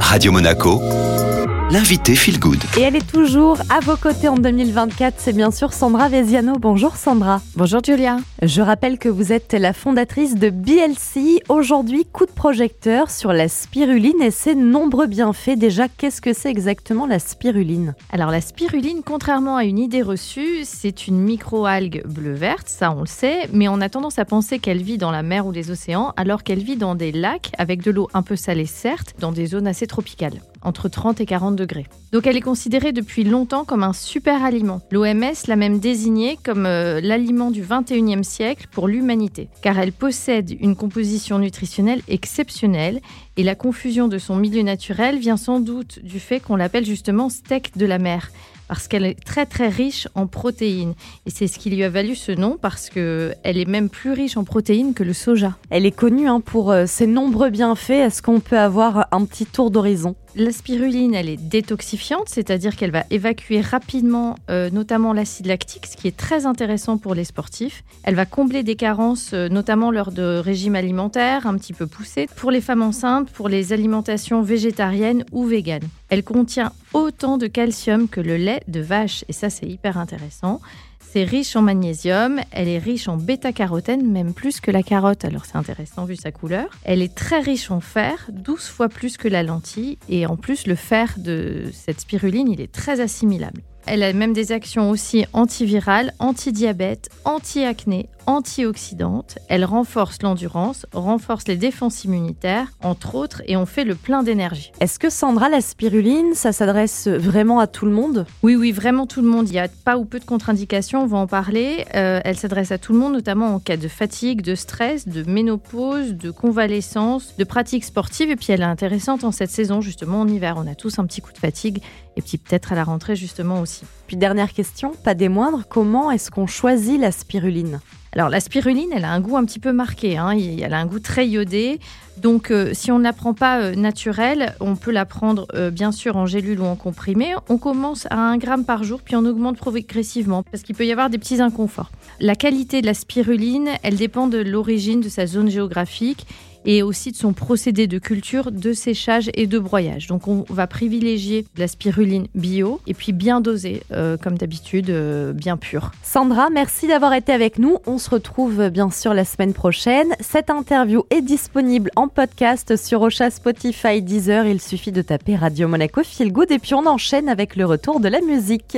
Radio Monaco, l'invité Feel Good. Et elle est toujours à vos côtés en 2024, c'est bien sûr Sandra Veziano. Bonjour Sandra. Bonjour Julia. Je rappelle que vous êtes la fondatrice de BLC. Aujourd'hui, coup de projecteur sur la spiruline et ses nombreux bienfaits. Déjà, qu'est-ce que c'est exactement la spiruline? Alors la spiruline, contrairement à une idée reçue, c'est une microalgue bleu-verte, ça on le sait, mais on a tendance à penser qu'elle vit dans la mer ou les océans, alors qu'elle vit dans des lacs avec de l'eau un peu salée certes, dans des zones assez tropicales entre 30 et 40 degrés. Donc elle est considérée depuis longtemps comme un super aliment. L'OMS l'a même désignée comme euh, l'aliment du 21e siècle pour l'humanité, car elle possède une composition nutritionnelle exceptionnelle et la confusion de son milieu naturel vient sans doute du fait qu'on l'appelle justement steak de la mer parce qu'elle est très très riche en protéines. Et c'est ce qui lui a valu ce nom parce qu'elle est même plus riche en protéines que le soja. Elle est connue hein, pour euh, ses nombreux bienfaits. Est-ce qu'on peut avoir un petit tour d'horizon? La spiruline, elle est détoxifiante, c'est-à-dire qu'elle va évacuer rapidement, euh, notamment l'acide lactique, ce qui est très intéressant pour les sportifs. Elle va combler des carences, euh, notamment lors de régimes alimentaires un petit peu poussés, pour les femmes enceintes, pour les alimentations végétariennes ou véganes. Elle contient autant de calcium que le lait de vache, et ça c'est hyper intéressant. C'est riche en magnésium, elle est riche en bêta-carotène, même plus que la carotte, alors c'est intéressant vu sa couleur. Elle est très riche en fer, 12 fois plus que la lentille, et en plus le fer de cette spiruline, il est très assimilable. Elle a même des actions aussi antivirales, anti-diabète, anti-acné, antioxydante. Elle renforce l'endurance, renforce les défenses immunitaires, entre autres, et on fait le plein d'énergie. Est-ce que Sandra, la spiruline, ça s'adresse vraiment à tout le monde? Oui, oui, vraiment tout le monde. Il n'y a pas ou peu de contre-indications, on va en parler. Euh, elle s'adresse à tout le monde, notamment en cas de fatigue, de stress, de ménopause, de convalescence, de pratiques sportives. Et puis elle est intéressante en cette saison, justement en hiver. On a tous un petit coup de fatigue, et puis peut-être à la rentrée, justement aussi. Puis dernière question, pas des moindres, comment est-ce qu'on choisit la spiruline? Alors la spiruline, elle a un goût un petit peu marqué, hein. elle a un goût très iodé. Donc euh, si on ne la prend pas euh, naturelle, on peut la prendre euh, bien sûr en gélule ou en comprimé. On commence à 1 gramme par jour, puis on augmente progressivement parce qu'il peut y avoir des petits inconforts. La qualité de la spiruline, elle dépend de l'origine de sa zone géographique et aussi de son procédé de culture, de séchage et de broyage. Donc on va privilégier la spiruline bio et puis bien dosée, euh, comme d'habitude, euh, bien pure. Sandra, merci d'avoir été avec nous. On se retrouve bien sûr la semaine prochaine. Cette interview est disponible en podcast sur Ocha, Spotify, Deezer. Il suffit de taper Radio Monaco Feel Good et puis on enchaîne avec le retour de la musique.